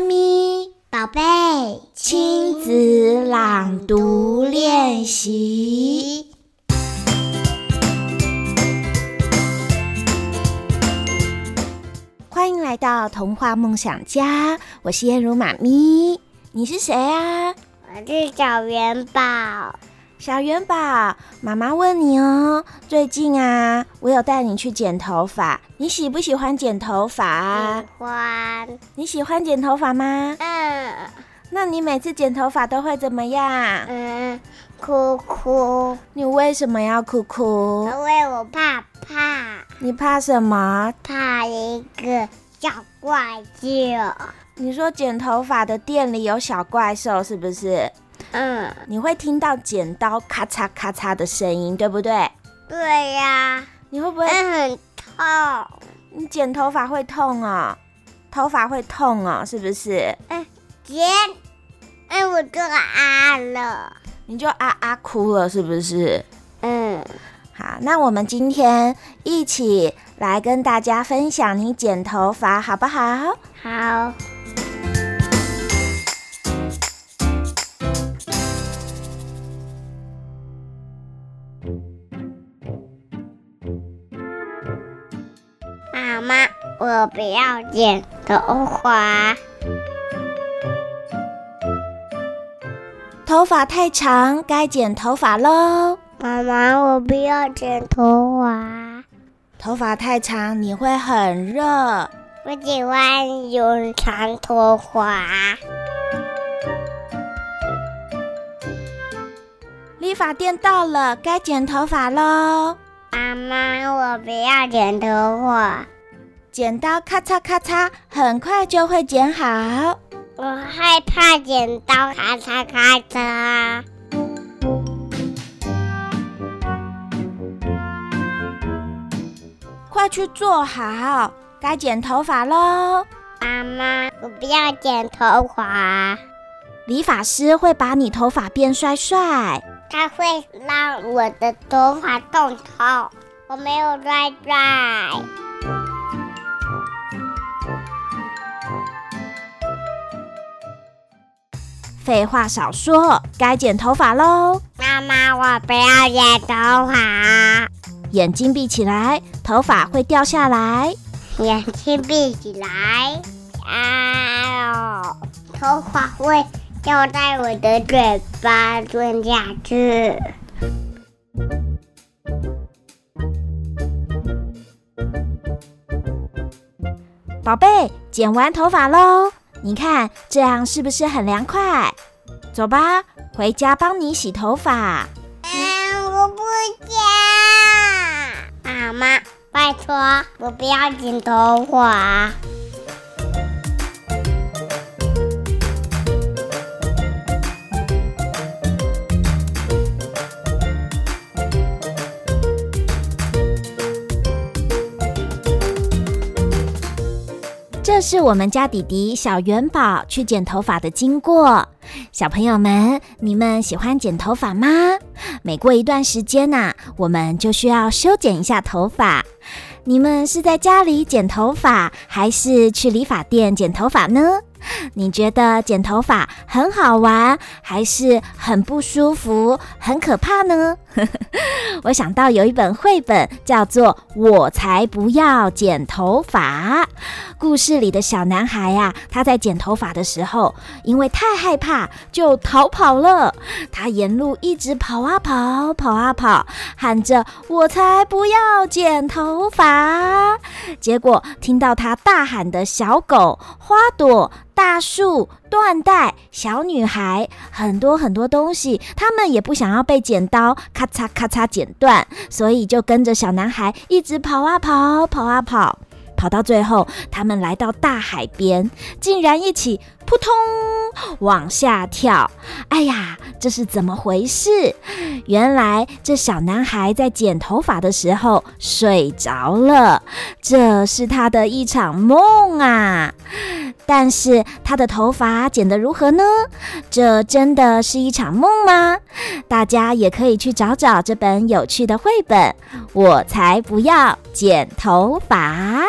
妈咪，宝贝，亲子朗读练习。欢迎来到童话梦想家，我是燕如妈咪。你是谁啊？我是小元宝。小元宝，妈妈问你哦，最近啊，我有带你去剪头发，你喜不喜欢剪头发？喜欢。你喜欢剪头发吗？嗯。那你每次剪头发都会怎么样？嗯，哭哭。你为什么要哭哭？因为我怕怕。你怕什么？怕一个小怪兽。你说剪头发的店里有小怪兽是不是？嗯，你会听到剪刀咔嚓咔嚓的声音，对不对？对呀、啊。你会不会？很痛。你剪头发会痛哦，头发会痛哦，是不是？嗯，剪，哎，我就啊了。你就啊啊哭了，是不是？嗯。好，那我们今天一起来跟大家分享你剪头发，好不好？好。妈妈，我不要剪头发。头发太长，该剪头发喽。妈妈，我不要剪头发。头发太长，你会很热。我喜欢有长头发。理发店到了，该剪头发喽。妈妈，我不要剪头发。剪刀咔嚓咔嚓，很快就会剪好。我害怕剪刀咔嚓咔嚓。快去坐好，该剪头发喽。妈妈，我不要剪头发。理发师会把你头发变帅帅。他会让我的头发动头，我没有拽拽。废话少说，该剪头发喽。妈妈，我不要剪头发。眼睛闭起来，头发会掉下来。眼睛闭起来，啊，头发会掉在我的嘴巴吞下去。宝贝，剪完头发喽。你看这样是不是很凉快？走吧，回家帮你洗头发。嗯，我不剪。妈妈，拜托，我不要剪头发。这是我们家弟弟小元宝去剪头发的经过。小朋友们，你们喜欢剪头发吗？每过一段时间呐，我们就需要修剪一下头发。你们是在家里剪头发，还是去理发店剪头发呢？你觉得剪头发很好玩，还是很不舒服、很可怕呢？我想到有一本绘本叫做《我才不要剪头发》。故事里的小男孩呀，他在剪头发的时候，因为太害怕，就逃跑了。他沿路一直跑啊跑，跑啊跑，喊着“我才不要剪头发”。结果听到他大喊的小狗、花朵。大树、缎带、小女孩，很多很多东西，他们也不想要被剪刀咔嚓咔嚓剪断，所以就跟着小男孩一直跑啊跑，跑啊跑。跑到最后，他们来到大海边，竟然一起扑通往下跳。哎呀，这是怎么回事？原来这小男孩在剪头发的时候睡着了，这是他的一场梦啊！但是他的头发剪得如何呢？这真的是一场梦吗？大家也可以去找找这本有趣的绘本，我才不要剪头发。